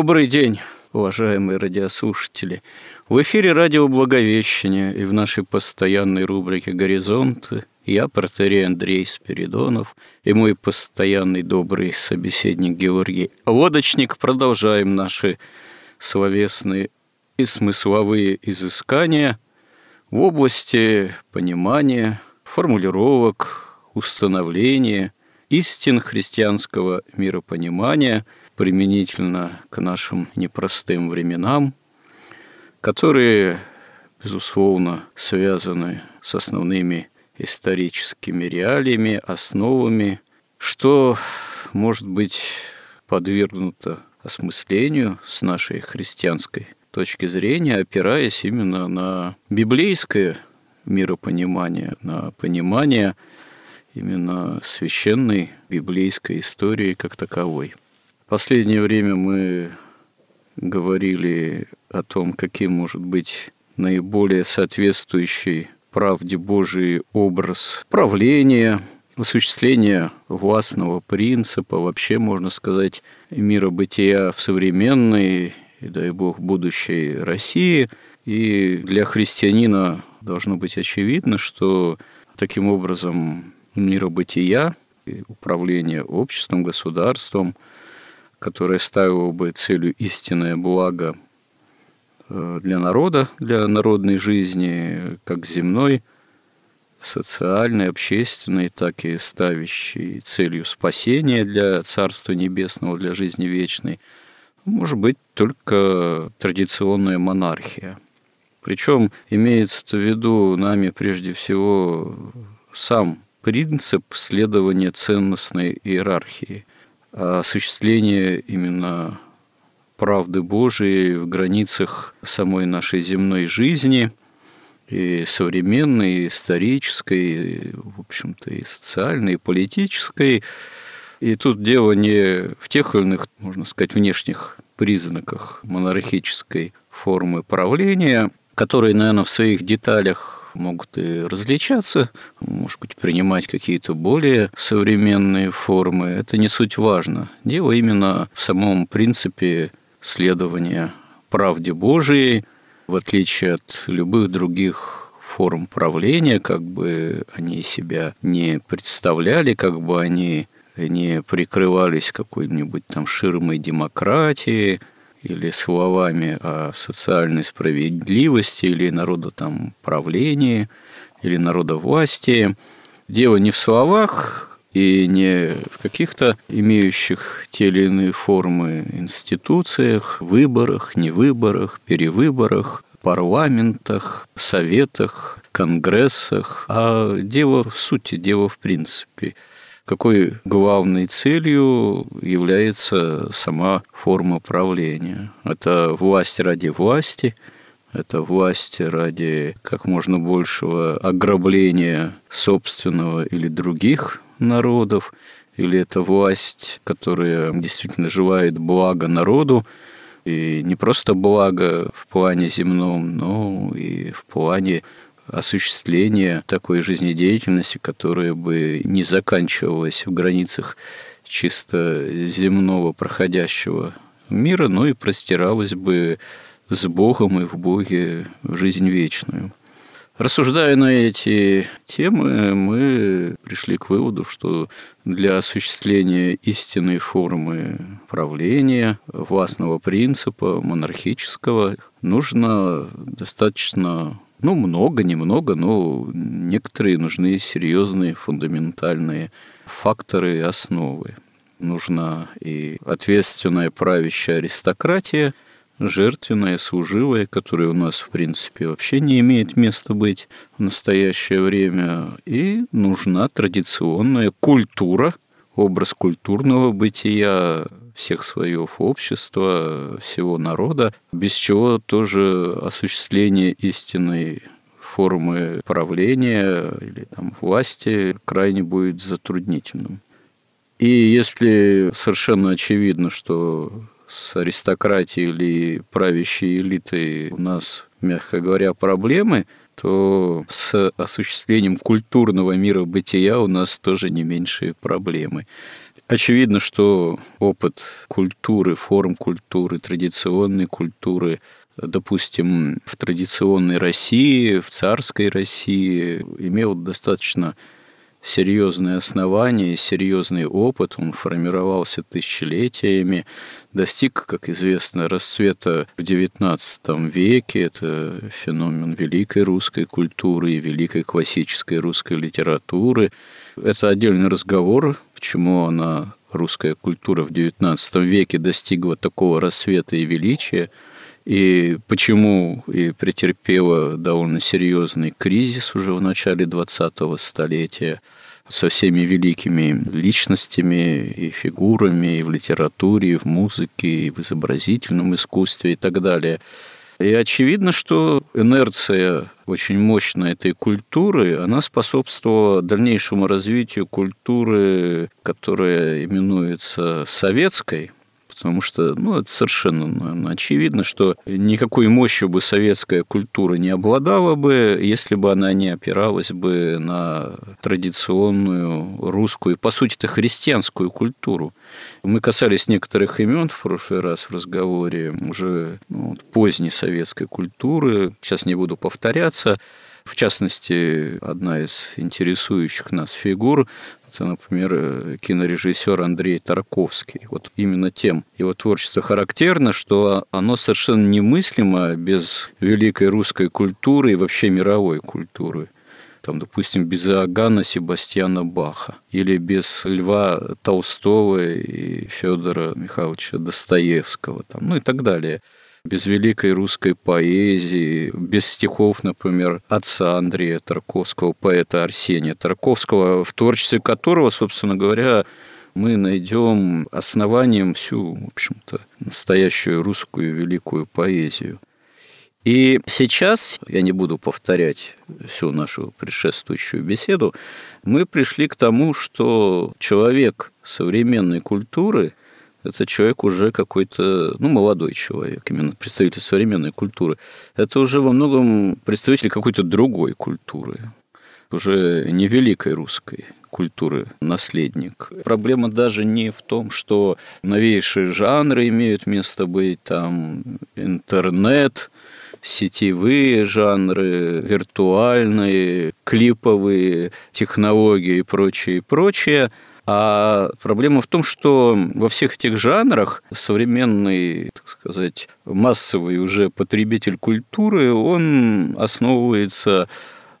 Добрый день, уважаемые радиослушатели. В эфире радио Благовещение и в нашей постоянной рубрике «Горизонты» я, протерей Андрей Спиридонов, и мой постоянный добрый собеседник Георгий Лодочник. Продолжаем наши словесные и смысловые изыскания в области понимания, формулировок, установления истин христианского миропонимания – применительно к нашим непростым временам, которые, безусловно, связаны с основными историческими реалиями, основами, что может быть подвергнуто осмыслению с нашей христианской точки зрения, опираясь именно на библейское миропонимание, на понимание именно священной библейской истории как таковой – последнее время мы говорили о том, каким может быть наиболее соответствующий правде Божий образ правления, осуществления властного принципа, вообще, можно сказать, мира бытия в современной и, дай бог, будущей России. И для христианина должно быть очевидно, что таким образом мира бытия, управление обществом, государством – которая ставила бы целью истинное благо э, для народа, для народной жизни, как земной, социальной, общественной, так и ставящей целью спасения для Царства Небесного, для жизни вечной, может быть только традиционная монархия. Причем имеется в виду нами прежде всего сам принцип следования ценностной иерархии – осуществление именно правды Божией в границах самой нашей земной жизни, и современной, и исторической, и, в общем-то, и социальной, и политической. И тут дело не в тех или иных, можно сказать, внешних признаках монархической формы правления, которые, наверное, в своих деталях могут и различаться, может быть, принимать какие-то более современные формы. Это не суть важно. Дело именно в самом принципе следования правде Божией, в отличие от любых других форм правления, как бы они себя не представляли, как бы они не прикрывались какой-нибудь там ширмой демократии, или словами о социальной справедливости, или народу там правлении, или народовластии. Дело не в словах и не в каких-то имеющих те или иные формы институциях, выборах, невыборах, перевыборах, парламентах, советах, конгрессах, а дело в сути, дело в принципе – какой главной целью является сама форма правления. Это власть ради власти, это власть ради как можно большего ограбления собственного или других народов, или это власть, которая действительно желает блага народу, и не просто блага в плане земном, но и в плане осуществления такой жизнедеятельности, которая бы не заканчивалась в границах чисто земного проходящего мира, но и простиралась бы с Богом и в Боге в жизнь вечную. Рассуждая на эти темы, мы пришли к выводу, что для осуществления истинной формы правления, властного принципа, монархического, нужно достаточно ну, много, немного, но некоторые нужны серьезные фундаментальные факторы и основы. Нужна и ответственная правящая аристократия, жертвенная, служивая, которая у нас, в принципе, вообще не имеет места быть в настоящее время. И нужна традиционная культура, образ культурного бытия всех слоев общества, всего народа, без чего тоже осуществление истинной формы правления или там, власти крайне будет затруднительным. И если совершенно очевидно, что с аристократией или правящей элитой у нас, мягко говоря, проблемы, то с осуществлением культурного мира бытия у нас тоже не меньшие проблемы. Очевидно, что опыт культуры, форм культуры, традиционной культуры, допустим, в традиционной России, в царской России имел достаточно серьезные основания, серьезный опыт, он формировался тысячелетиями, достиг, как известно, расцвета в XIX веке. Это феномен великой русской культуры и великой классической русской литературы. Это отдельный разговор, почему она, русская культура в XIX веке достигла такого рассвета и величия – и почему и претерпела довольно серьезный кризис уже в начале 20-го столетия со всеми великими личностями и фигурами и в литературе, и в музыке, и в изобразительном искусстве и так далее. И очевидно, что инерция очень мощная этой культуры, она способствовала дальнейшему развитию культуры, которая именуется советской, потому что ну, это совершенно наверное, очевидно, что никакой мощью бы советская культура не обладала бы, если бы она не опиралась бы на традиционную русскую, по сути-то христианскую культуру. Мы касались некоторых имен в прошлый раз в разговоре, уже ну, поздней советской культуры, сейчас не буду повторяться. В частности, одна из интересующих нас фигур это, например, кинорежиссер Андрей Тарковский. Вот именно тем. Его творчество характерно, что оно совершенно немыслимо без великой русской культуры и вообще мировой культуры. Там, допустим, без Иоганна Себастьяна Баха или без Льва Толстого и Федора Михайловича Достоевского, там, ну и так далее без великой русской поэзии, без стихов, например, отца Андрея Тарковского, поэта Арсения Тарковского, в творчестве которого, собственно говоря, мы найдем основанием всю, в общем-то, настоящую русскую великую поэзию. И сейчас, я не буду повторять всю нашу предшествующую беседу, мы пришли к тому, что человек современной культуры – это человек уже какой-то, ну, молодой человек, именно представитель современной культуры. Это уже во многом представитель какой-то другой культуры, уже не великой русской культуры наследник. Проблема даже не в том, что новейшие жанры имеют место быть, там интернет, сетевые жанры, виртуальные, клиповые технологии и прочее, и прочее – а проблема в том, что во всех этих жанрах современный, так сказать, массовый уже потребитель культуры, он основывается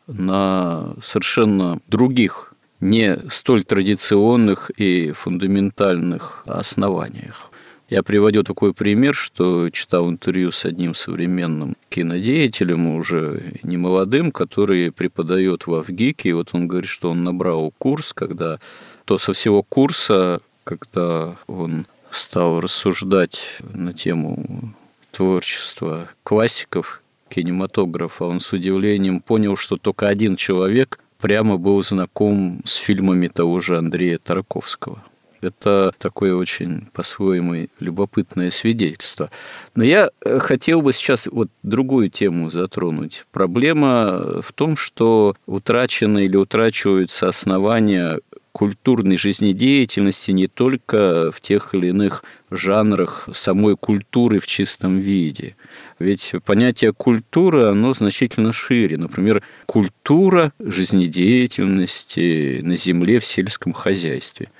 на совершенно других, не столь традиционных и фундаментальных основаниях. Я приводил такой пример, что читал интервью с одним современным кинодеятелем, уже не молодым, который преподает в Авгике. И вот он говорит, что он набрал курс, когда то со всего курса, когда он стал рассуждать на тему творчества классиков кинематографа, он с удивлением понял, что только один человек прямо был знаком с фильмами того же Андрея Тарковского. Это такое очень по-своему любопытное свидетельство. Но я э, хотел бы сейчас вот другую тему затронуть. Проблема в том, что утрачены или утрачиваются основания культурной жизнедеятельности не только в тех или иных жанрах самой культуры в чистом виде. Ведь понятие культуры, оно значительно шире. Например, культура жизнедеятельности на земле в сельском хозяйстве.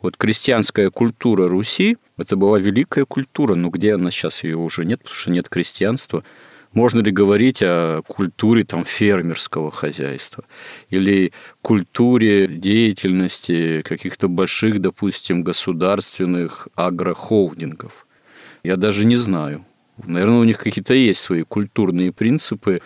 Вот крестьянская культура Руси – это была великая культура, но где она сейчас ее уже нет, потому что нет крестьянства – можно ли говорить о культуре там, фермерского хозяйства или культуре деятельности каких-то больших, допустим, государственных агрохолдингов? Я даже не знаю. Наверное, у них какие-то есть свои культурные принципы,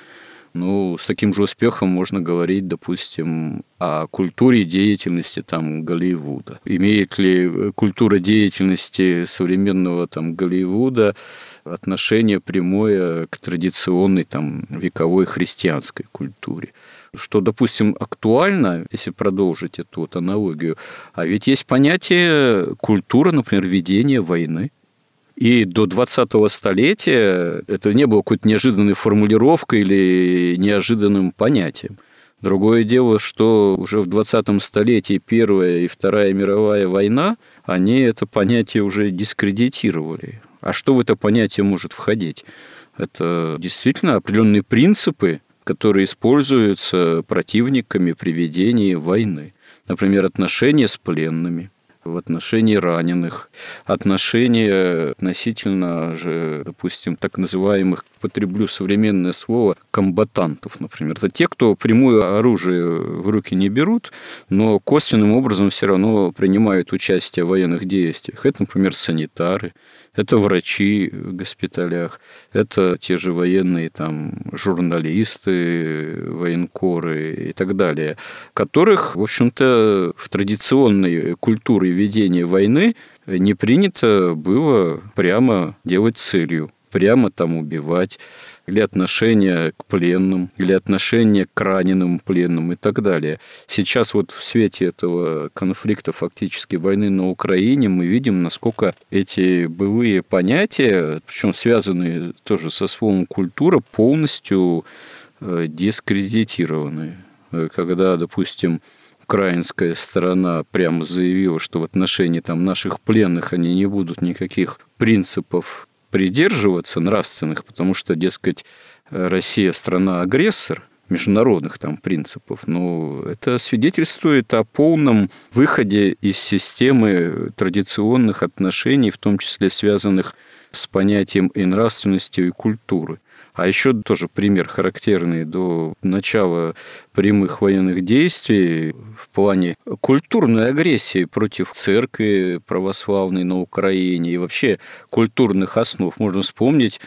ну, с таким же успехом можно говорить, допустим, о культуре деятельности там Голливуда. Имеет ли культура деятельности современного там Голливуда отношение прямое к традиционной там вековой христианской культуре? Что, допустим, актуально, если продолжить эту вот аналогию, а ведь есть понятие культура, например, ведения войны. И до 20-го столетия это не было какой-то неожиданной формулировкой или неожиданным понятием. Другое дело, что уже в 20 столетии Первая и Вторая мировая война, они это понятие уже дискредитировали. А что в это понятие может входить? Это действительно определенные принципы, которые используются противниками при ведении войны. Например, отношения с пленными – в отношении раненых, отношения относительно же, допустим, так называемых, потреблю современное слово, комбатантов, например. Это те, кто прямое оружие в руки не берут, но косвенным образом все равно принимают участие в военных действиях. Это, например, санитары, это врачи в госпиталях, это те же военные там журналисты, военкоры и так далее, которых, в общем-то, в традиционной культуре ведения войны не принято было прямо делать целью прямо там убивать, или отношение к пленным, или отношение к раненым пленным и так далее. Сейчас вот в свете этого конфликта, фактически войны на Украине, мы видим, насколько эти былые понятия, причем связанные тоже со словом культура, полностью э, дискредитированы. Когда, допустим, украинская сторона прямо заявила, что в отношении там, наших пленных они не будут никаких принципов придерживаться нравственных, потому что, дескать, Россия страна-агрессор, международных там принципов, но это свидетельствует о полном выходе из системы традиционных отношений, в том числе связанных с понятием и нравственности, и культуры. А еще тоже пример характерный до начала прямых военных действий в плане культурной агрессии против церкви православной на Украине и вообще культурных основ. Можно вспомнить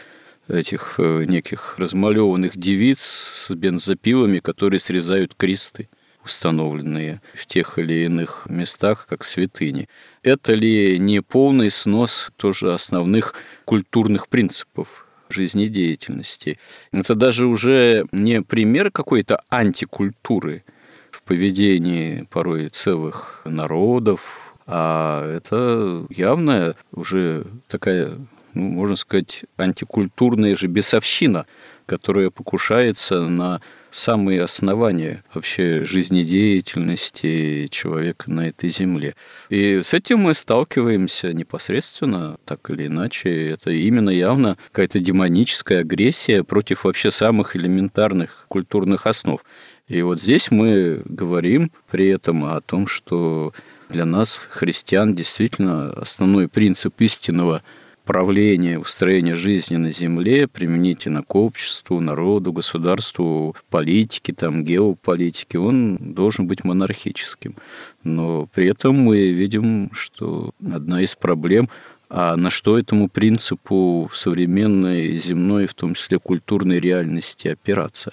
этих э, неких размалеванных девиц с бензопилами, которые срезают кресты установленные в тех или иных местах, как святыни. Это ли не полный снос тоже основных культурных принципов жизнедеятельности. Это даже уже не пример какой-то антикультуры в поведении порой целых народов, а это явная уже такая, ну, можно сказать, антикультурная же бесовщина, которая покушается на самые основания вообще жизнедеятельности человека на этой земле. И с этим мы сталкиваемся непосредственно, так или иначе. Это именно явно какая-то демоническая агрессия против вообще самых элементарных культурных основ. И вот здесь мы говорим при этом о том, что для нас, христиан, действительно основной принцип истинного правления, устроения жизни на Земле применительно к обществу, народу, государству, политике, там, геополитике, он должен быть монархическим. Но при этом мы видим, что одна из проблем а на что этому принципу в современной земной, в том числе культурной реальности опираться?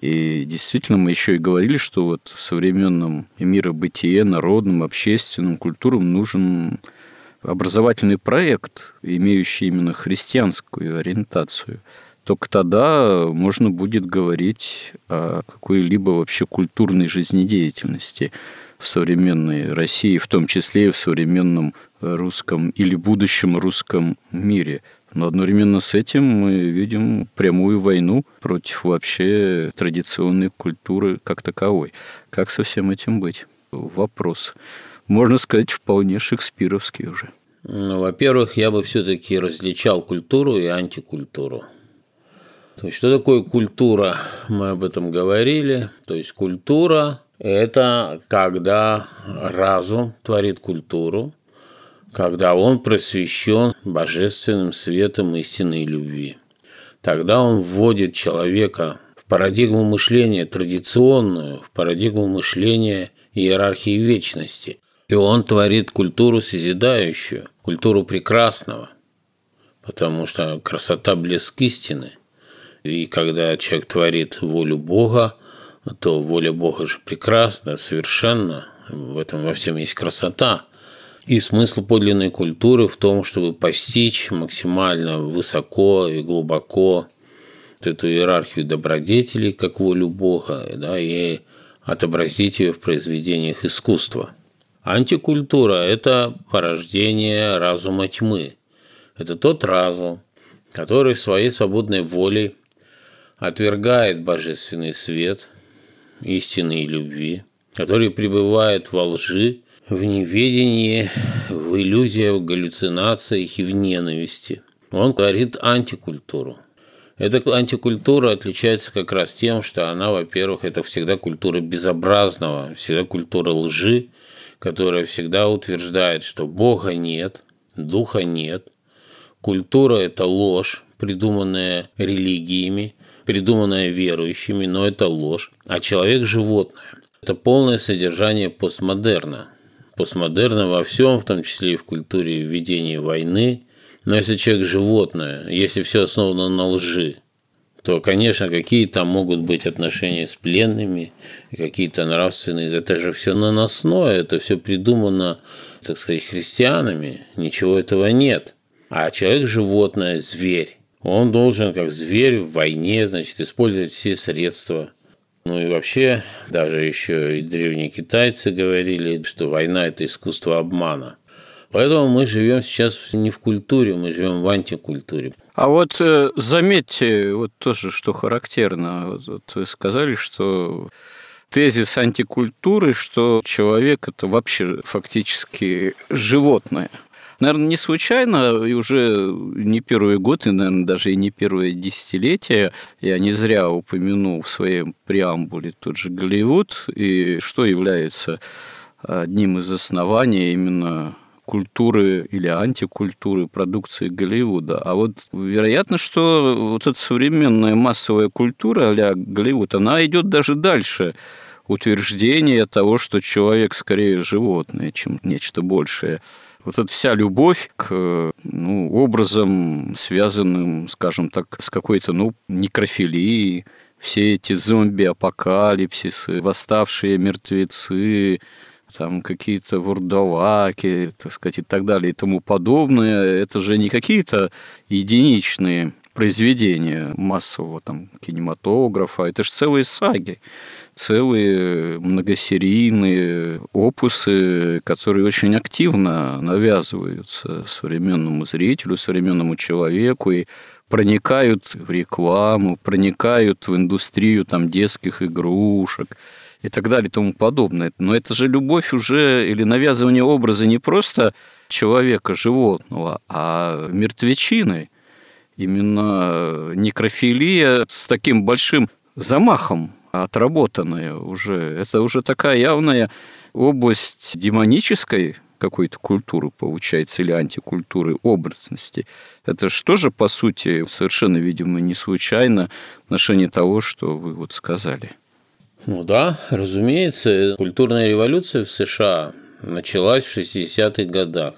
И действительно, мы еще и говорили, что вот в современном миробытие, народном, общественном, культурам нужен образовательный проект, имеющий именно христианскую ориентацию, только тогда можно будет говорить о какой-либо вообще культурной жизнедеятельности в современной России, в том числе и в современном русском или будущем русском мире. Но одновременно с этим мы видим прямую войну против вообще традиционной культуры как таковой. Как со всем этим быть? Вопрос можно сказать, вполне шекспировский уже. Ну, во-первых, я бы все-таки различал культуру и антикультуру. То есть, что такое культура? Мы об этом говорили. То есть, культура – это когда разум творит культуру, когда он просвещен божественным светом истинной любви. Тогда он вводит человека в парадигму мышления традиционную, в парадигму мышления иерархии вечности. И он творит культуру созидающую, культуру прекрасного, потому что красота – блеск истины. И когда человек творит волю Бога, то воля Бога же прекрасна, совершенно. В этом во всем есть красота. И смысл подлинной культуры в том, чтобы постичь максимально высоко и глубоко эту иерархию добродетелей, как волю Бога, да, и отобразить ее в произведениях искусства. Антикультура – это порождение разума тьмы. Это тот разум, который своей свободной волей отвергает божественный свет, истины любви, который пребывает во лжи, в неведении, в иллюзиях, в галлюцинациях и в ненависти. Он творит антикультуру. Эта антикультура отличается как раз тем, что она, во-первых, это всегда культура безобразного, всегда культура лжи, которая всегда утверждает, что Бога нет, Духа нет. Культура – это ложь, придуманная религиями, придуманная верующими, но это ложь. А человек – животное. Это полное содержание постмодерна. Постмодерна во всем, в том числе и в культуре ведения войны. Но если человек – животное, если все основано на лжи, то, конечно, какие там могут быть отношения с пленными, какие-то нравственные. Это же все наносное, это все придумано, так сказать, христианами. Ничего этого нет. А человек – животное, зверь. Он должен, как зверь в войне, значит, использовать все средства. Ну и вообще, даже еще и древние китайцы говорили, что война – это искусство обмана. Поэтому мы живем сейчас не в культуре, мы живем в антикультуре. А вот э, заметьте, вот тоже, что характерно, вот, вы сказали, что тезис антикультуры, что человек это вообще фактически животное. Наверное, не случайно, и уже не первый год, и, наверное, даже и не первое десятилетие, я не зря упомянул в своем преамбуле тот же Голливуд, и что является одним из оснований именно культуры или антикультуры продукции Голливуда. А вот вероятно, что вот эта современная массовая культура а Голливуд, она идет даже дальше утверждения того, что человек скорее животное, чем нечто большее. Вот эта вся любовь к ну, образам, связанным, скажем так, с какой-то ну, некрофилией, все эти зомби-апокалипсисы, восставшие мертвецы, там какие-то вурдалаки, так сказать, и так далее и тому подобное. Это же не какие-то единичные произведения массового там кинематографа, это же целые саги, целые многосерийные опусы, которые очень активно навязываются современному зрителю, современному человеку и проникают в рекламу, проникают в индустрию там детских игрушек, и так далее и тому подобное. Но это же любовь уже или навязывание образа не просто человека, животного, а мертвечины. Именно некрофилия с таким большим замахом отработанная уже. Это уже такая явная область демонической какой-то культуры, получается, или антикультуры образности. Это что же, по сути, совершенно, видимо, не случайно в отношении того, что вы вот сказали. Ну да, разумеется, культурная революция в США началась в 60-х годах.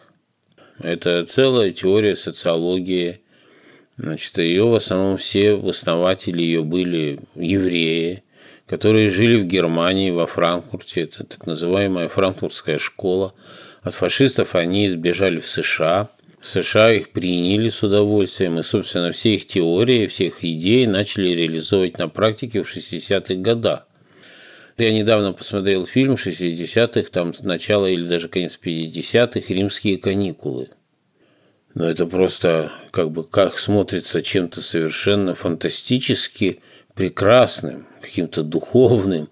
Это целая теория социологии. Значит, ее в основном все основатели ее были евреи, которые жили в Германии, во Франкфурте. Это так называемая франкфуртская школа. От фашистов они сбежали в США. В США их приняли с удовольствием, и, собственно, все их теории, все их идеи начали реализовывать на практике в 60-х годах. Я недавно посмотрел фильм 60-х, там с начала или даже конец 50-х «Римские каникулы». Но это просто как бы как смотрится чем-то совершенно фантастически прекрасным, каким-то духовным,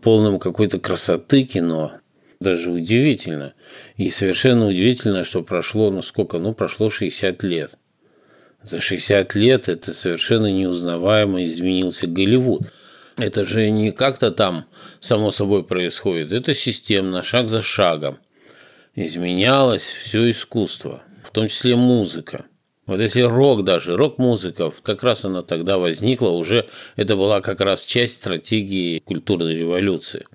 полным какой-то красоты кино. Даже удивительно. И совершенно удивительно, что прошло, ну сколько, ну прошло 60 лет. За 60 лет это совершенно неузнаваемо изменился Голливуд. Это же не как-то там само собой происходит, это системно, шаг за шагом. Изменялось все искусство, в том числе музыка. Вот если рок даже, рок-музыка, как раз она тогда возникла, уже это была как раз часть стратегии культурной революции.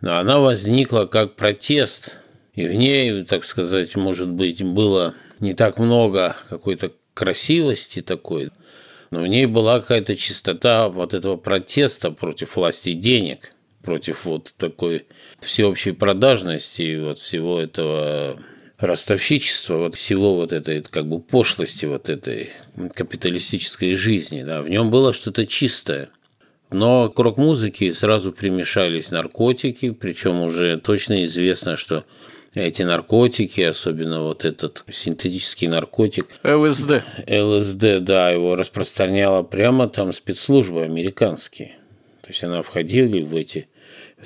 Но она возникла как протест, и в ней, так сказать, может быть, было не так много какой-то красивости такой, но в ней была какая-то чистота вот этого протеста против власти денег, против вот такой всеобщей продажности, вот всего этого ростовщичества, вот всего вот этой как бы пошлости вот этой капиталистической жизни. Да. В нем было что-то чистое. Но к рок-музыке сразу примешались наркотики, причем уже точно известно, что эти наркотики, особенно вот этот синтетический наркотик. ЛСД. ЛСД, да, его распространяла прямо там спецслужбы американские. То есть она входила в эти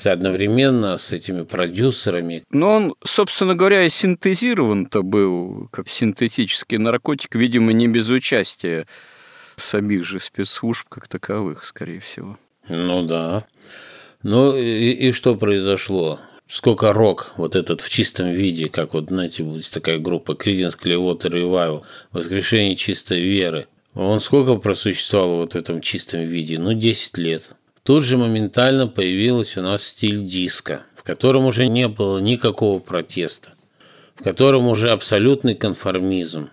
одновременно с этими продюсерами. Но он, собственно говоря, и синтезирован-то был как синтетический наркотик, видимо, не без участия самих же спецслужб как таковых, скорее всего. Ну да. Ну и, и что произошло? Сколько рок вот этот в чистом виде, как вот, знаете, будет такая группа Creedence Clearwater Revival, Воскрешение чистой веры. Он сколько просуществовал вот в этом чистом виде? Ну, 10 лет. Тут же моментально появился у нас стиль диска, в котором уже не было никакого протеста, в котором уже абсолютный конформизм.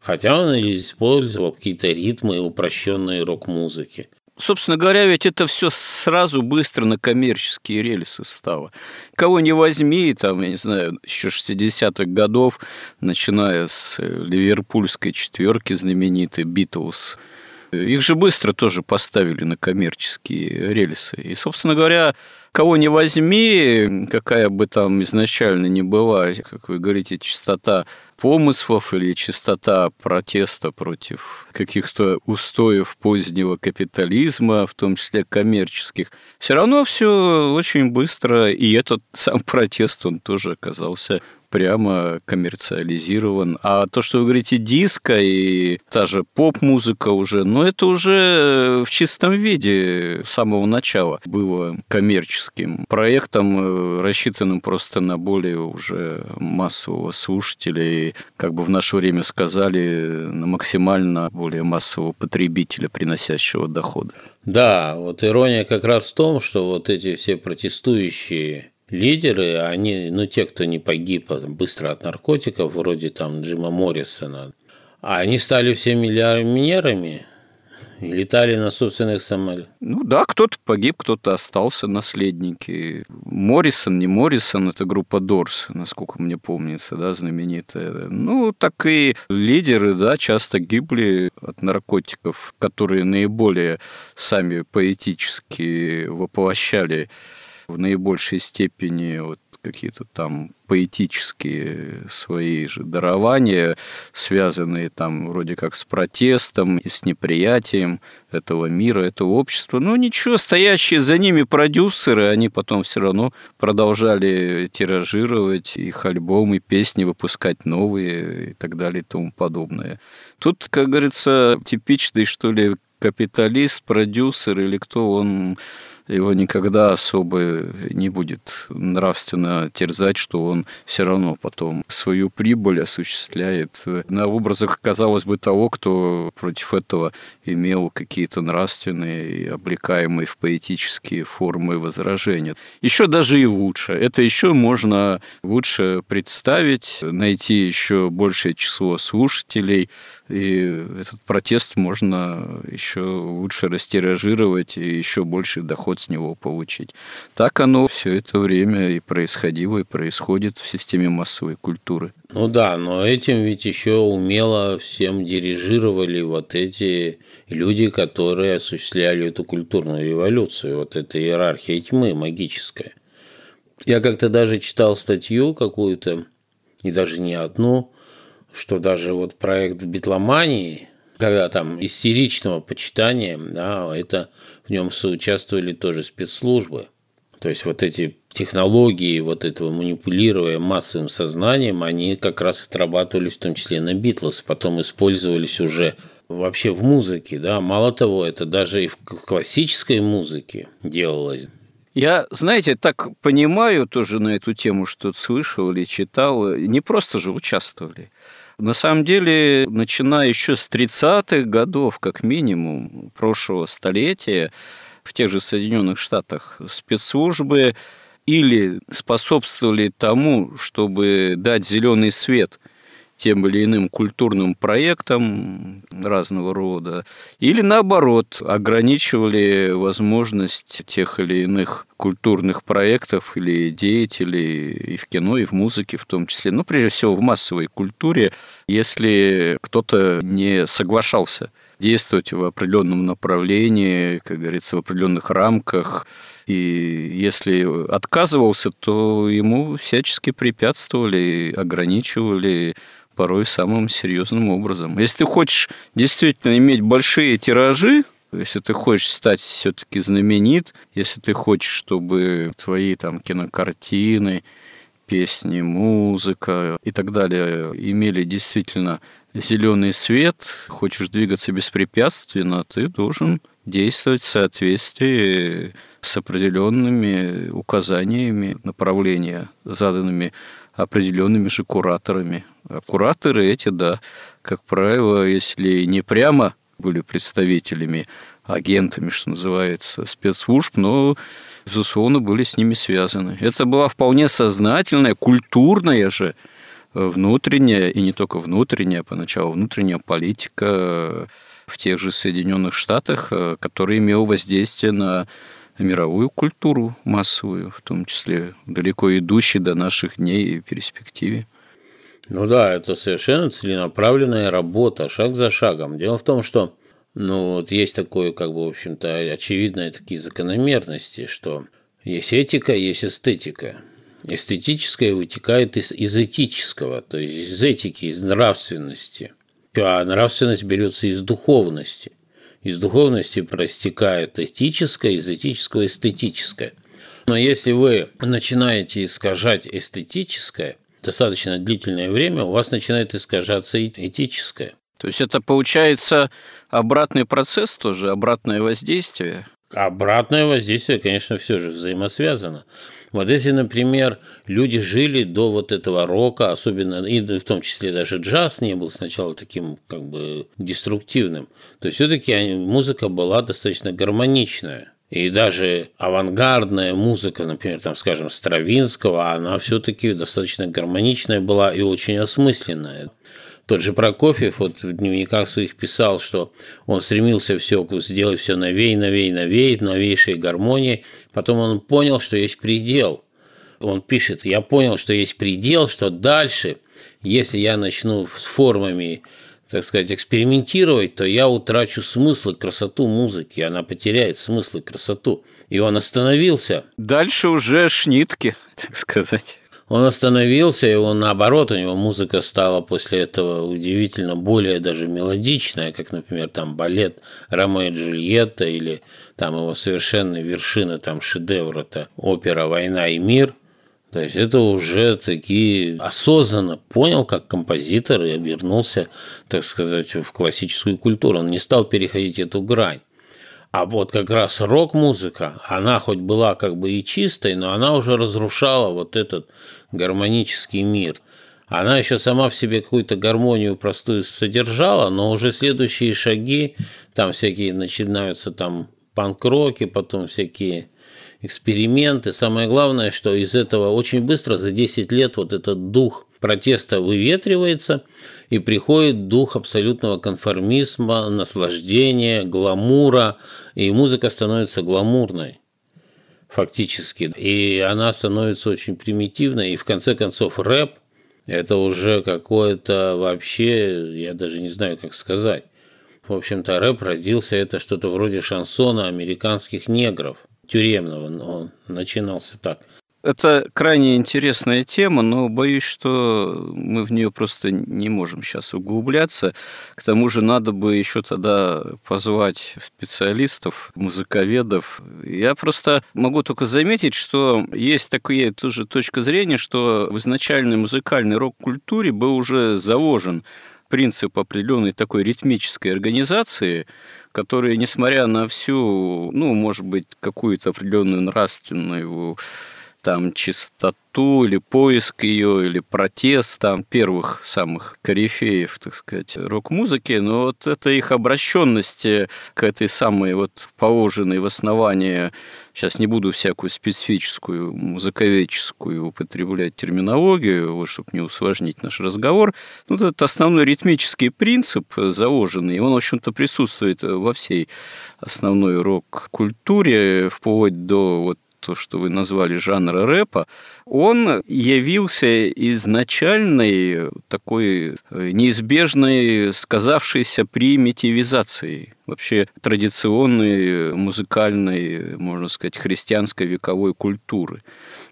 Хотя он использовал какие-то ритмы и упрощенные рок-музыки. Собственно говоря, ведь это все сразу быстро на коммерческие рельсы стало. Кого не возьми, там, я не знаю, еще 60-х годов, начиная с ливерпульской четверки знаменитой «Битлз», их же быстро тоже поставили на коммерческие рельсы. И, собственно говоря, кого не возьми, какая бы там изначально ни была, как вы говорите, чистота помыслов или чистота протеста против каких-то устоев позднего капитализма, в том числе коммерческих, все равно все очень быстро, и этот сам протест, он тоже оказался прямо коммерциализирован. А то, что вы говорите диско и та же поп-музыка уже, ну это уже в чистом виде с самого начала было коммерческим проектом, э, рассчитанным просто на более уже массового слушателя и, как бы в наше время сказали, на максимально более массового потребителя, приносящего доходы. Да, вот ирония как раз в том, что вот эти все протестующие лидеры, они, ну, те, кто не погиб быстро от наркотиков, вроде там Джима Моррисона, а они стали все миллионерами и летали на собственных самолетах. Ну да, кто-то погиб, кто-то остался, наследники. Моррисон, не Моррисон, это группа Дорс, насколько мне помнится, да, знаменитая. Ну, так и лидеры, да, часто гибли от наркотиков, которые наиболее сами поэтически воплощали в наибольшей степени вот какие-то там поэтические свои же дарования, связанные там вроде как с протестом и с неприятием этого мира, этого общества. Но ничего, стоящие за ними продюсеры, они потом все равно продолжали тиражировать их альбомы, песни, выпускать новые и так далее и тому подобное. Тут, как говорится, типичный, что ли, капиталист, продюсер или кто он его никогда особо не будет нравственно терзать, что он все равно потом свою прибыль осуществляет на образах, казалось бы, того, кто против этого имел какие-то нравственные и облекаемые в поэтические формы возражения. Еще даже и лучше. Это еще можно лучше представить, найти еще большее число слушателей, и этот протест можно еще лучше растиражировать и еще больше доход с него получить. Так оно все это время и происходило, и происходит в системе массовой культуры. Ну да, но этим ведь еще умело всем дирижировали вот эти люди, которые осуществляли эту культурную революцию, вот эта иерархия тьмы магическая. Я как-то даже читал статью какую-то, и даже не одну, что даже вот проект битломании, когда там истеричного почитания, да, это в нем соучаствовали тоже спецслужбы. То есть вот эти технологии вот этого манипулируя массовым сознанием, они как раз отрабатывались в том числе на Битлз, потом использовались уже вообще в музыке, да, мало того, это даже и в классической музыке делалось. Я, знаете, так понимаю тоже на эту тему, что слышал или читал, не просто же участвовали. На самом деле, начиная еще с 30-х годов, как минимум, прошлого столетия, в тех же Соединенных Штатах спецслужбы или способствовали тому, чтобы дать зеленый свет тем или иным культурным проектам разного рода, или наоборот ограничивали возможность тех или иных культурных проектов или деятелей и в кино, и в музыке в том числе, ну, прежде всего, в массовой культуре, если кто-то не соглашался действовать в определенном направлении, как говорится, в определенных рамках. И если отказывался, то ему всячески препятствовали, ограничивали порой самым серьезным образом. Если ты хочешь действительно иметь большие тиражи, если ты хочешь стать все-таки знаменит, если ты хочешь, чтобы твои там кинокартины, песни, музыка и так далее имели действительно зеленый свет, хочешь двигаться беспрепятственно, ты должен действовать в соответствии с определенными указаниями направления, заданными определенными же кураторами. А кураторы эти, да, как правило, если не прямо были представителями, агентами, что называется, спецслужб, но, безусловно, были с ними связаны. Это была вполне сознательная, культурная же внутренняя, и не только внутренняя, поначалу внутренняя политика в тех же Соединенных Штатах, которая имела воздействие на мировую культуру массовую, в том числе далеко идущей до наших дней и перспективе. Ну да, это совершенно целенаправленная работа, шаг за шагом. Дело в том, что ну, вот есть такое, как бы, в общем-то, очевидные такие закономерности, что есть этика, есть эстетика. Эстетическое вытекает из, из этического, то есть из этики, из нравственности. А нравственность берется из духовности. Из духовности простекает этическое, из этического эстетическое. Но если вы начинаете искажать эстетическое, достаточно длительное время, у вас начинает искажаться этическое. То есть это получается обратный процесс тоже, обратное воздействие? Обратное воздействие, конечно, все же взаимосвязано. Вот если, например, люди жили до вот этого рока, особенно, и в том числе даже джаз не был сначала таким как бы деструктивным, то все-таки музыка была достаточно гармоничная. И даже авангардная музыка, например, там, скажем, Стравинского, она все-таки достаточно гармоничная была и очень осмысленная. Тот же Прокофьев вот в дневниках своих писал, что он стремился все сделать все новей, новей, новей, новейшей гармонии. Потом он понял, что есть предел. Он пишет, я понял, что есть предел, что дальше, если я начну с формами так сказать, экспериментировать, то я утрачу смысл и красоту музыки, она потеряет смысл и красоту. И он остановился. Дальше уже шнитки, так сказать. Он остановился, и он наоборот, у него музыка стала после этого удивительно более даже мелодичная, как, например, там балет Ромео и Джульетта или там его совершенная вершина, там шедевр, это опера «Война и мир», то есть это уже такие осознанно понял как композитор и вернулся, так сказать, в классическую культуру. Он не стал переходить эту грань. А вот как раз рок-музыка, она хоть была как бы и чистой, но она уже разрушала вот этот гармонический мир. Она еще сама в себе какую-то гармонию простую содержала, но уже следующие шаги, там всякие начинаются там панк-роки, потом всякие эксперименты. Самое главное, что из этого очень быстро, за 10 лет, вот этот дух протеста выветривается, и приходит дух абсолютного конформизма, наслаждения, гламура, и музыка становится гламурной фактически. И она становится очень примитивной, и в конце концов рэп – это уже какое-то вообще, я даже не знаю, как сказать. В общем-то, рэп родился, это что-то вроде шансона американских негров, тюремного, но начинался так – это крайне интересная тема, но боюсь, что мы в нее просто не можем сейчас углубляться. К тому же надо бы еще тогда позвать специалистов, музыковедов. Я просто могу только заметить, что есть такая тоже точка зрения, что в изначальной музыкальной рок-культуре был уже заложен принцип определенной такой ритмической организации, которая, несмотря на всю, ну, может быть, какую-то определенную нравственную там чистоту или поиск ее, или протест там первых самых корифеев, так сказать, рок-музыки, но вот это их обращенность к этой самой вот положенной в основании, сейчас не буду всякую специфическую музыковедческую употреблять терминологию, вот, чтобы не усложнить наш разговор, ну, вот этот основной ритмический принцип заложенный, он, в общем-то, присутствует во всей основной рок-культуре, вплоть до вот то, что вы назвали жанра рэпа, он явился изначальной такой э, неизбежной сказавшейся примитивизацией вообще традиционной музыкальной, можно сказать, христианской вековой культуры.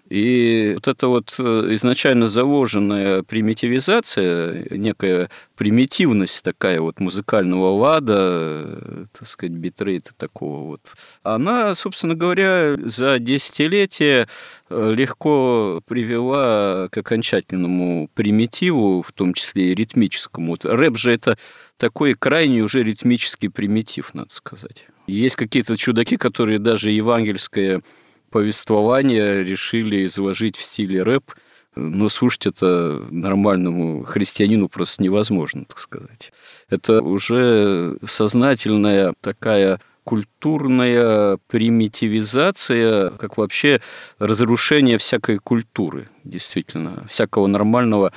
И вот эта вот э, изначально заложенная примитивизация, некая примитивность такая вот музыкального лада, э, так сказать, битрейта такого вот, она, собственно говоря, за десятилетия э, легко привела к окончательному примитиву, в том числе и ритмическому. Вот рэп же это такой крайне уже ритмический примитив, надо сказать. Есть какие-то чудаки, которые даже евангельское повествование решили изложить в стиле рэп, но слушать это нормальному христианину просто невозможно, так сказать. Это уже сознательная такая культурная примитивизация, как вообще разрушение всякой культуры, действительно, всякого нормального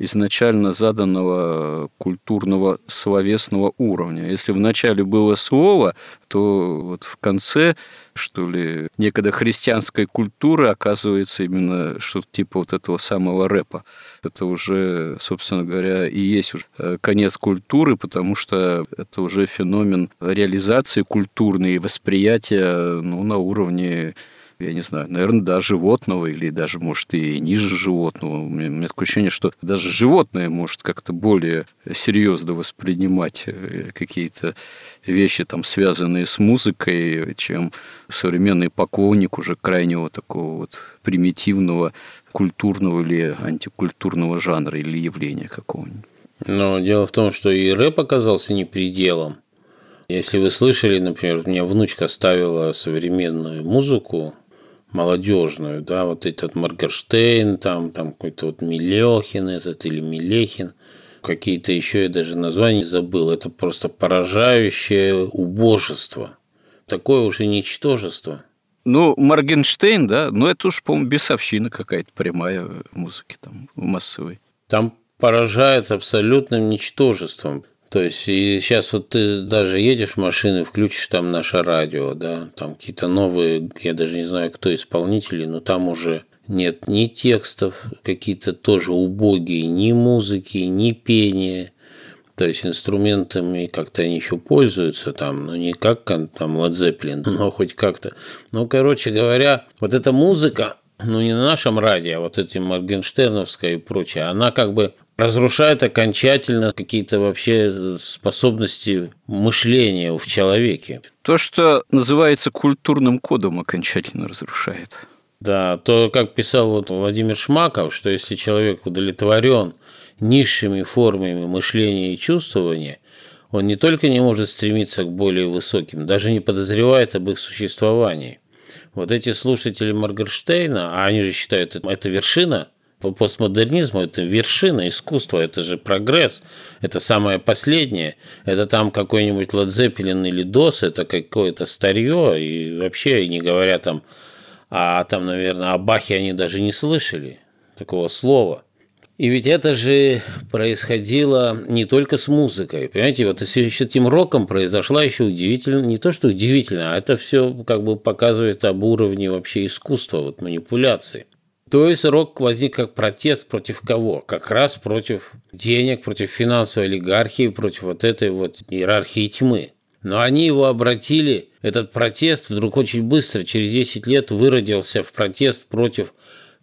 изначально заданного культурного словесного уровня. Если в начале было слово, то вот в конце, что ли, некогда христианской культуры оказывается именно что-то типа вот этого самого рэпа. Это уже, собственно говоря, и есть уже э, конец культуры, потому что это уже феномен реализации культурной и восприятия ну, на уровне я не знаю, наверное, до животного или даже, может, и ниже животного. У меня, у меня такое ощущение, что даже животное может как-то более серьезно воспринимать э, какие-то вещи, там, связанные с музыкой, чем современный поклонник уже крайнего такого вот примитивного культурного или антикультурного жанра или явления какого-нибудь. Но дело в том, что и рэп оказался не пределом. Если вы слышали, например, у меня внучка ставила современную музыку, молодежную, да, вот этот Маргерштейн, там, там какой-то вот Милехин этот или Милехин, какие-то еще я даже названия забыл. Это просто поражающее убожество. Такое уже ничтожество. Ну, Моргенштейн, да, но это уж, по-моему, бесовщина какая-то прямая музыки там массовой. Там поражает абсолютным ничтожеством. То есть, и сейчас вот ты даже едешь в машину, включишь там наше радио, да, там какие-то новые, я даже не знаю, кто исполнители, но там уже нет ни текстов, какие-то тоже убогие, ни музыки, ни пения. То есть инструментами как-то они еще пользуются там, но не как там Led Zeppelin, но хоть как-то. Ну, короче говоря, вот эта музыка, ну не на нашем радио, а вот эти Моргенштерновская и прочее, она как бы разрушает окончательно какие-то вообще способности мышления в человеке. То, что называется культурным кодом, окончательно разрушает. Да, то, как писал вот Владимир Шмаков, что если человек удовлетворен низшими формами мышления и чувствования, он не только не может стремиться к более высоким, даже не подозревает об их существовании. Вот эти слушатели Маргерштейна, а они же считают, это вершина по постмодернизму это вершина искусства, это же прогресс, это самое последнее. Это там какой-нибудь Zeppelin или DOS, это какое-то старье, и вообще, не говоря там, а там, наверное, о Бахе они даже не слышали такого слова. И ведь это же происходило не только с музыкой. Понимаете, вот с этим роком произошла еще удивительно, не то что удивительно, а это все как бы показывает об уровне вообще искусства, вот манипуляции. То есть рок возник как протест против кого? Как раз против денег, против финансовой олигархии, против вот этой вот иерархии тьмы. Но они его обратили, этот протест вдруг очень быстро, через 10 лет, выродился в протест против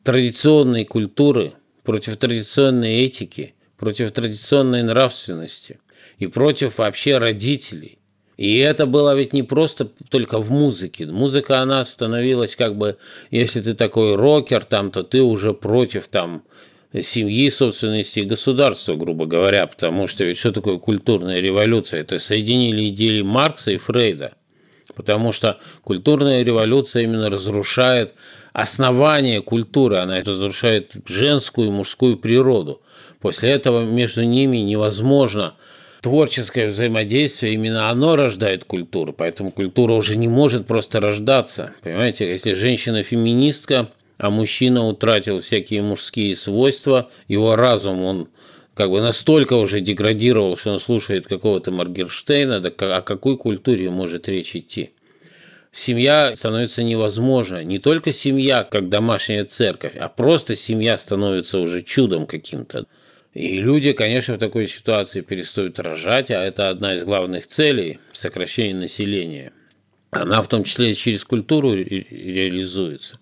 традиционной культуры, против традиционной этики, против традиционной нравственности и против вообще родителей. И это было ведь не просто только в музыке. Музыка, она становилась как бы, если ты такой рокер, там, то ты уже против там семьи, собственности и государства, грубо говоря, потому что ведь что такое культурная революция? Это соединили идеи Маркса и Фрейда. потому что культурная революция именно разрушает основание культуры, она разрушает женскую и мужскую природу. После этого между ними невозможно творческое взаимодействие, именно оно рождает культуру, поэтому культура уже не может просто рождаться. Понимаете, если женщина феминистка, а мужчина утратил всякие мужские свойства, его разум, он как бы настолько уже деградировал, что он слушает какого-то Маргерштейна, так о какой культуре может речь идти? Семья становится невозможна. Не только семья, как домашняя церковь, а просто семья становится уже чудом каким-то. И люди, конечно, в такой ситуации перестают рожать, а это одна из главных целей – сокращение населения. Она в том числе через культуру реализуется.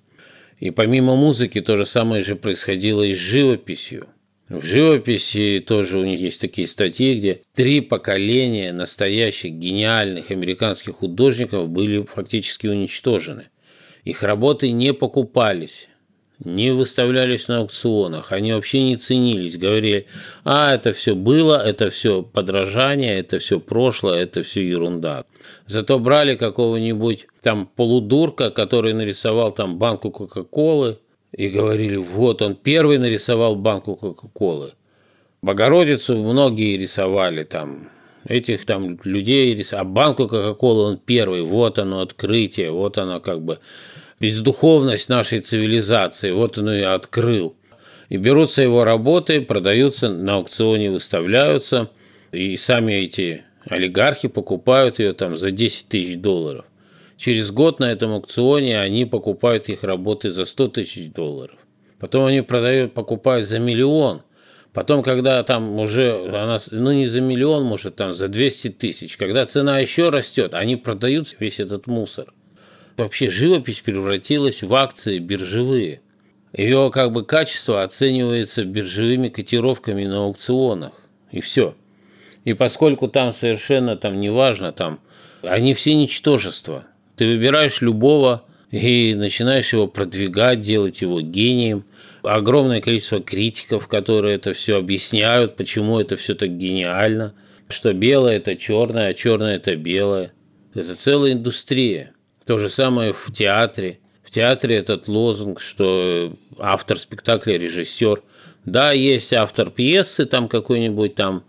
И помимо музыки то же самое же происходило и с живописью. В живописи тоже у них есть такие статьи, где три поколения настоящих гениальных американских художников были фактически уничтожены. Их работы не покупались не выставлялись на аукционах, они вообще не ценились, говорили, а это все было, это все подражание, это все прошлое, это все ерунда. Зато брали какого-нибудь там полудурка, который нарисовал там банку Кока-Колы, и говорили, вот он первый нарисовал банку Кока-Колы. Богородицу многие рисовали там, этих там людей, а банку Кока-Колы он первый, вот оно открытие, вот оно как бы бездуховность нашей цивилизации, вот он ее открыл. И берутся его работы, продаются на аукционе, выставляются, и сами эти олигархи покупают ее там за 10 тысяч долларов. Через год на этом аукционе они покупают их работы за 100 тысяч долларов. Потом они продают, покупают за миллион. Потом, когда там уже она, ну не за миллион, может там за 200 тысяч, когда цена еще растет, они продают весь этот мусор. Вообще живопись превратилась в акции биржевые. Ее как бы качество оценивается биржевыми котировками на аукционах. И все. И поскольку там совершенно там неважно, там они все ничтожества. Ты выбираешь любого и начинаешь его продвигать, делать его гением. Огромное количество критиков, которые это все объясняют, почему это все так гениально, что белое это черное, а черное это белое. Это целая индустрия. То же самое в театре. В театре этот лозунг, что автор спектакля – режиссер. Да, есть автор пьесы, там какой-нибудь там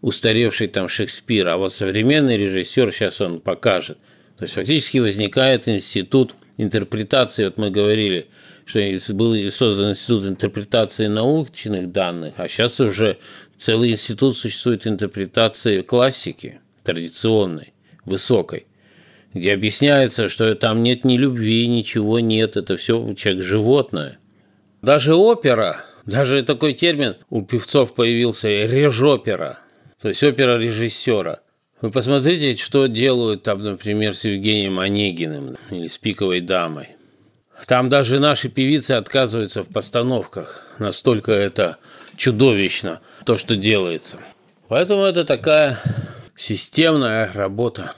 устаревший там Шекспир, а вот современный режиссер сейчас он покажет. То есть фактически возникает институт интерпретации, вот мы говорили, что был создан институт интерпретации научных данных, а сейчас уже целый институт существует интерпретации классики, традиционной, высокой где объясняется, что там нет ни любви, ничего нет, это все человек-животное. Даже опера, даже такой термин у певцов появился – режопера, то есть опера режиссера. Вы посмотрите, что делают там, например, с Евгением Онегиным или с «Пиковой дамой». Там даже наши певицы отказываются в постановках. Настолько это чудовищно, то, что делается. Поэтому это такая системная работа.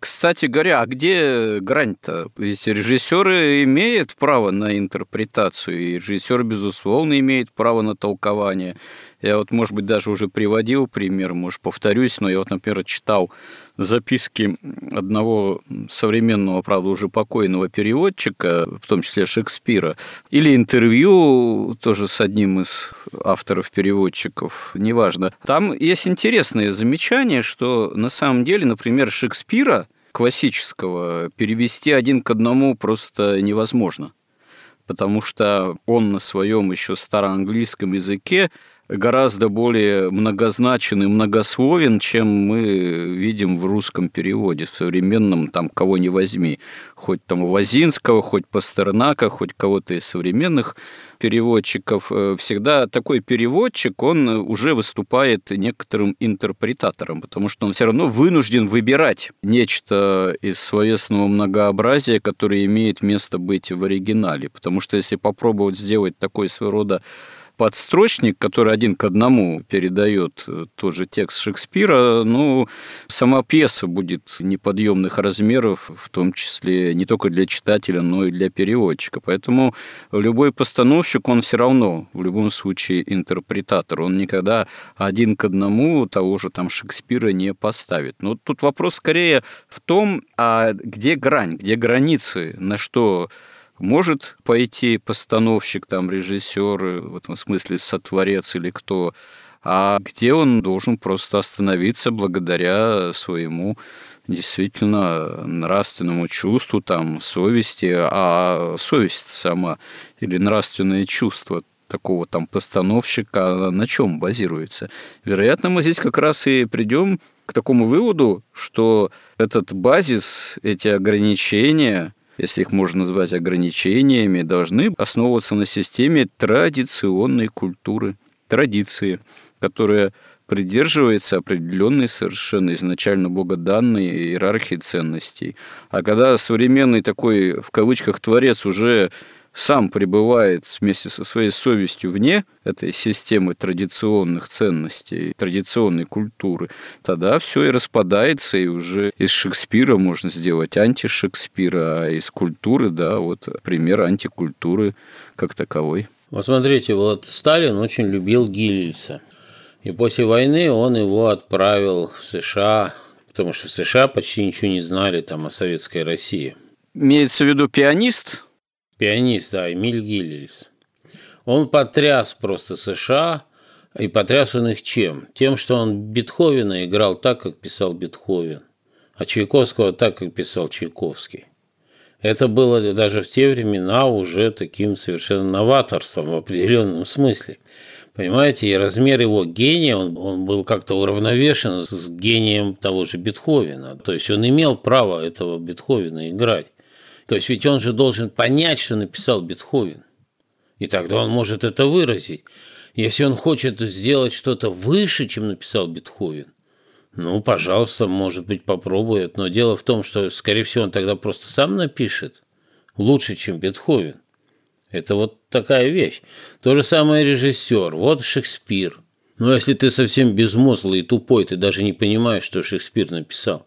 Кстати говоря, а где грань-то? Ведь режиссеры имеют право на интерпретацию, и режиссер, безусловно, имеет право на толкование. Я вот, может быть, даже уже приводил пример, может, повторюсь, но я вот, например, читал записки одного современного, правда, уже покойного переводчика, в том числе Шекспира, или интервью тоже с одним из авторов-переводчиков, неважно. Там есть интересное замечание, что на самом деле, например, Шекспира классического перевести один к одному просто невозможно. Потому что он на своем еще староанглийском языке гораздо более многозначен и многословен, чем мы видим в русском переводе, в современном, там, кого не возьми, хоть там Лозинского, хоть Пастернака, хоть кого-то из современных переводчиков. Э, всегда такой переводчик, он уже выступает некоторым интерпретатором, потому что он все равно вынужден выбирать нечто из словесного многообразия, которое имеет место быть в оригинале. Потому что если попробовать сделать такой своего рода подстрочник, который один к одному передает э, тот же текст Шекспира, ну, сама пьеса будет неподъемных размеров, в том числе не только для читателя, но и для переводчика. Поэтому любой постановщик, он все равно в любом случае интерпретатор. Он никогда один к одному того же там Шекспира не поставит. Но тут вопрос скорее в том, а где грань, где границы, на что может пойти постановщик, там, режиссер, в этом смысле сотворец или кто, а где он должен просто остановиться благодаря своему действительно нравственному чувству, там, совести, а совесть сама или нравственное чувство такого там постановщика на чем базируется. Вероятно, мы здесь как раз и придем к такому выводу, что этот базис, эти ограничения, если их можно назвать ограничениями, должны основываться на системе традиционной культуры, традиции, которая придерживается определенной совершенно изначально богоданной иерархии ценностей. А когда современный такой, в кавычках, творец уже сам пребывает вместе со своей совестью вне этой системы традиционных ценностей, традиционной культуры, тогда все и распадается, и уже из Шекспира можно сделать антишекспира, а из культуры, да, вот пример антикультуры как таковой. Вот смотрите, вот Сталин очень любил Гиллиса. И после войны он его отправил в США, потому что в США почти ничего не знали там о советской России. Имеется в виду пианист, пианист, да, Эмиль Гиллис. Он потряс просто США, и потряс он их чем? Тем, что он Бетховена играл так, как писал Бетховен, а Чайковского так, как писал Чайковский. Это было даже в те времена уже таким совершенно новаторством в определенном смысле. Понимаете, и размер его гения, он, он был как-то уравновешен с гением того же Бетховена. То есть он имел право этого Бетховена играть. То есть ведь он же должен понять, что написал Бетховен. И тогда он может это выразить. Если он хочет сделать что-то выше, чем написал Бетховен, ну, пожалуйста, может быть, попробует. Но дело в том, что, скорее всего, он тогда просто сам напишет лучше, чем Бетховен. Это вот такая вещь. То же самое режиссер. Вот Шекспир. Но если ты совсем безмозглый и тупой, ты даже не понимаешь, что Шекспир написал.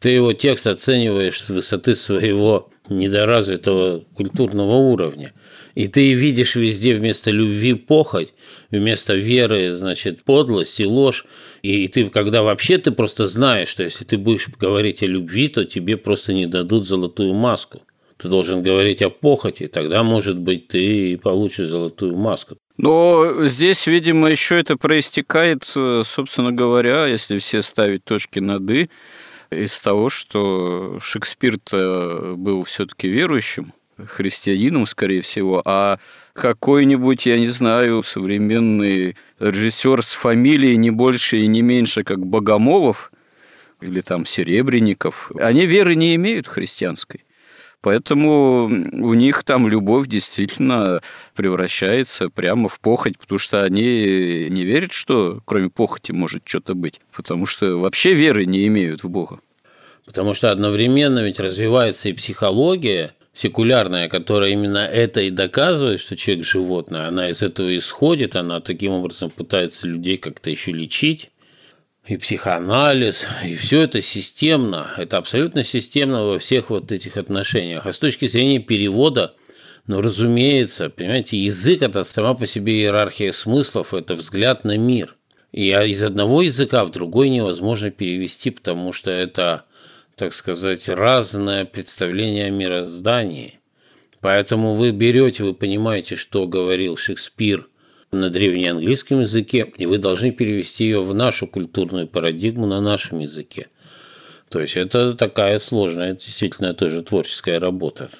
Ты его текст оцениваешь с высоты своего недоразвитого культурного уровня. И ты видишь везде вместо любви похоть, вместо веры, значит, подлость и ложь. И ты, когда вообще ты просто знаешь, что если ты будешь говорить о любви, то тебе просто не дадут золотую маску. Ты должен говорить о похоти, тогда, может быть, ты и получишь золотую маску. Но здесь, видимо, еще это проистекает, собственно говоря, если все ставить точки над «и», из того, что Шекспир-то был все-таки верующим, христианином, скорее всего, а какой-нибудь, я не знаю, современный режиссер с фамилией не больше и не меньше, как Богомолов или там Серебренников, они веры не имеют христианской. Поэтому у них там любовь действительно превращается прямо в похоть, потому что они не верят, что кроме похоти может что-то быть, потому что вообще веры не имеют в Бога. Потому что одновременно ведь развивается и психология, секулярная, которая именно это и доказывает, что человек животное, она из этого исходит, она таким образом пытается людей как-то еще лечить и психоанализ, и все это системно, это абсолютно системно во всех вот этих отношениях. А с точки зрения перевода, ну, разумеется, понимаете, язык – это сама по себе иерархия смыслов, это взгляд на мир. И из одного языка в другой невозможно перевести, потому что это, так сказать, разное представление о мироздании. Поэтому вы берете, вы понимаете, что говорил Шекспир – на древнеанглийском языке, и вы должны перевести ее в нашу культурную парадигму на нашем языке. То есть это такая сложная, действительно тоже творческая работа.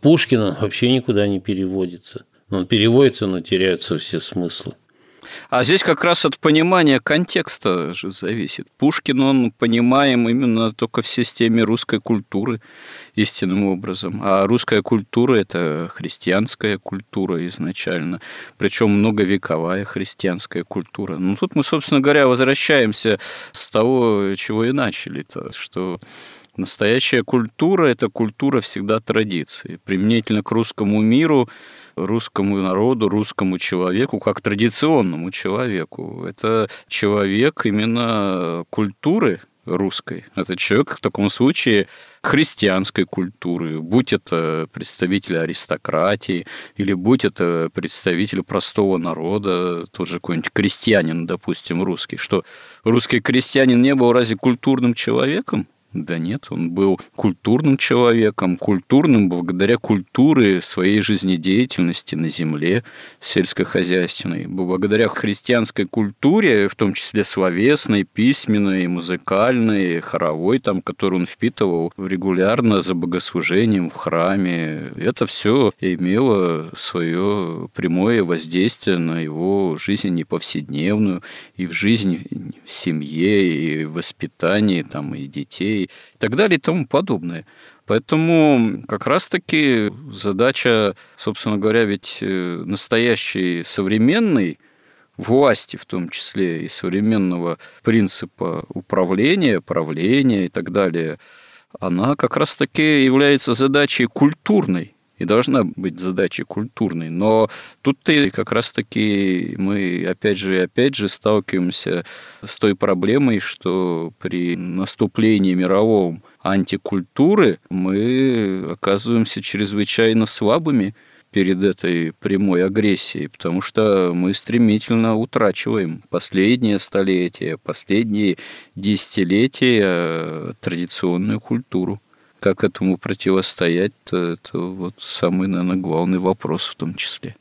Пушкин он вообще никуда не переводится. Он переводится, но теряются все смыслы. А здесь как раз от понимания контекста же зависит. Пушкин, он понимаем именно только в системе русской культуры истинным образом. А русская культура – это христианская культура изначально, причем многовековая христианская культура. Ну, тут мы, собственно говоря, возвращаемся с того, чего и начали, то, что Настоящая культура – это культура всегда традиции. Применительно к русскому миру, русскому народу, русскому человеку, как традиционному человеку. Это человек именно культуры, русской. Это человек в таком случае христианской культуры, будь это представитель аристократии, или будь это представитель простого народа, тот же какой-нибудь крестьянин, допустим, русский, что русский крестьянин не был разве культурным человеком? Да нет, он был культурным человеком, культурным благодаря культуре своей жизнедеятельности на земле сельскохозяйственной, благодаря христианской культуре, в том числе словесной, письменной, музыкальной, хоровой, там, которую он впитывал регулярно за богослужением в храме. Это все имело свое прямое воздействие на его жизнь и повседневную, и в жизнь в семье, и в воспитании там, и детей, и так далее и тому подобное. Поэтому как раз-таки задача, собственно говоря, ведь э, настоящей современной власти, в том числе и современного принципа управления, правления и так далее, она как раз-таки является задачей культурной и должна быть задачей культурной. Но тут-то как раз-таки мы опять же и опять же сталкиваемся с той проблемой, что при наступлении мировом антикультуры мы оказываемся чрезвычайно слабыми перед этой прямой агрессией, потому что мы стремительно утрачиваем последние столетия, последние десятилетия традиционную культуру как этому противостоять, то это вот самый, наверное, главный вопрос в том числе.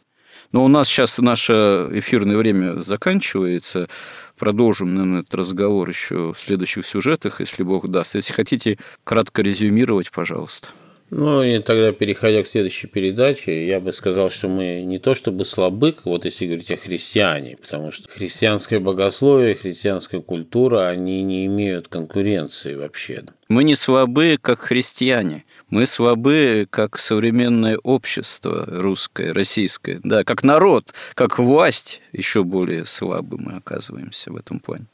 Но у нас сейчас наше эфирное время заканчивается. Продолжим, наверное, этот разговор еще в следующих сюжетах, если Бог даст. Если хотите кратко резюмировать, пожалуйста. Ну, и тогда, переходя к следующей передаче, я бы сказал, что мы не то чтобы слабы, вот если говорить о христиане, потому что христианское богословие, христианская культура, они не имеют конкуренции вообще. Мы не слабы, как христиане. Мы слабы, как современное общество русское, российское. Да, как народ, как власть еще более слабы мы оказываемся в этом плане.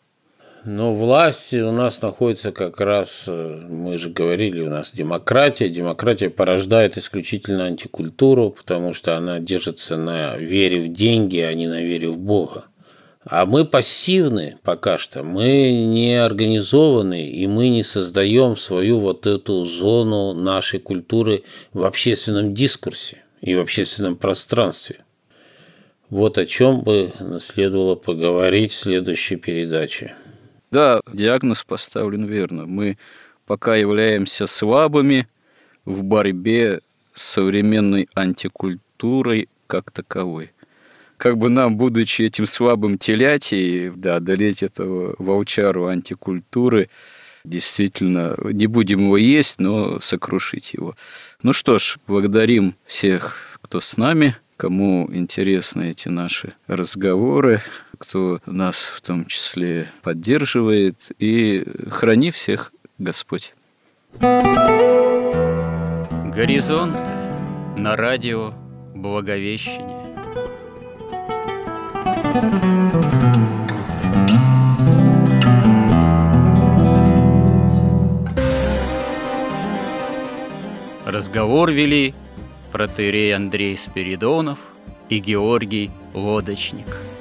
Но власть у нас находится как раз, э, мы же говорили, у нас демократия. Демократия порождает исключительно антикультуру, потому что она держится на вере в деньги, а не на вере в Бога. А мы пассивны пока что, мы не организованы, и мы не создаем свою вот эту зону нашей культуры в общественном дискурсе и в общественном пространстве. Вот о чем бы следовало поговорить в следующей передаче. Да, диагноз поставлен верно. Мы пока являемся слабыми в борьбе с современной антикультурой как таковой. Как бы нам, будучи этим слабым телятией, да, одолеть этого волчару антикультуры, действительно, не будем его есть, но сокрушить его. Ну что ж, благодарим всех, кто с нами – кому интересны эти наши разговоры, кто нас в том числе поддерживает, и храни всех Господь. Горизонт на радио Благовещение. Разговор вели протерей Андрей Спиридонов и Георгий Лодочник –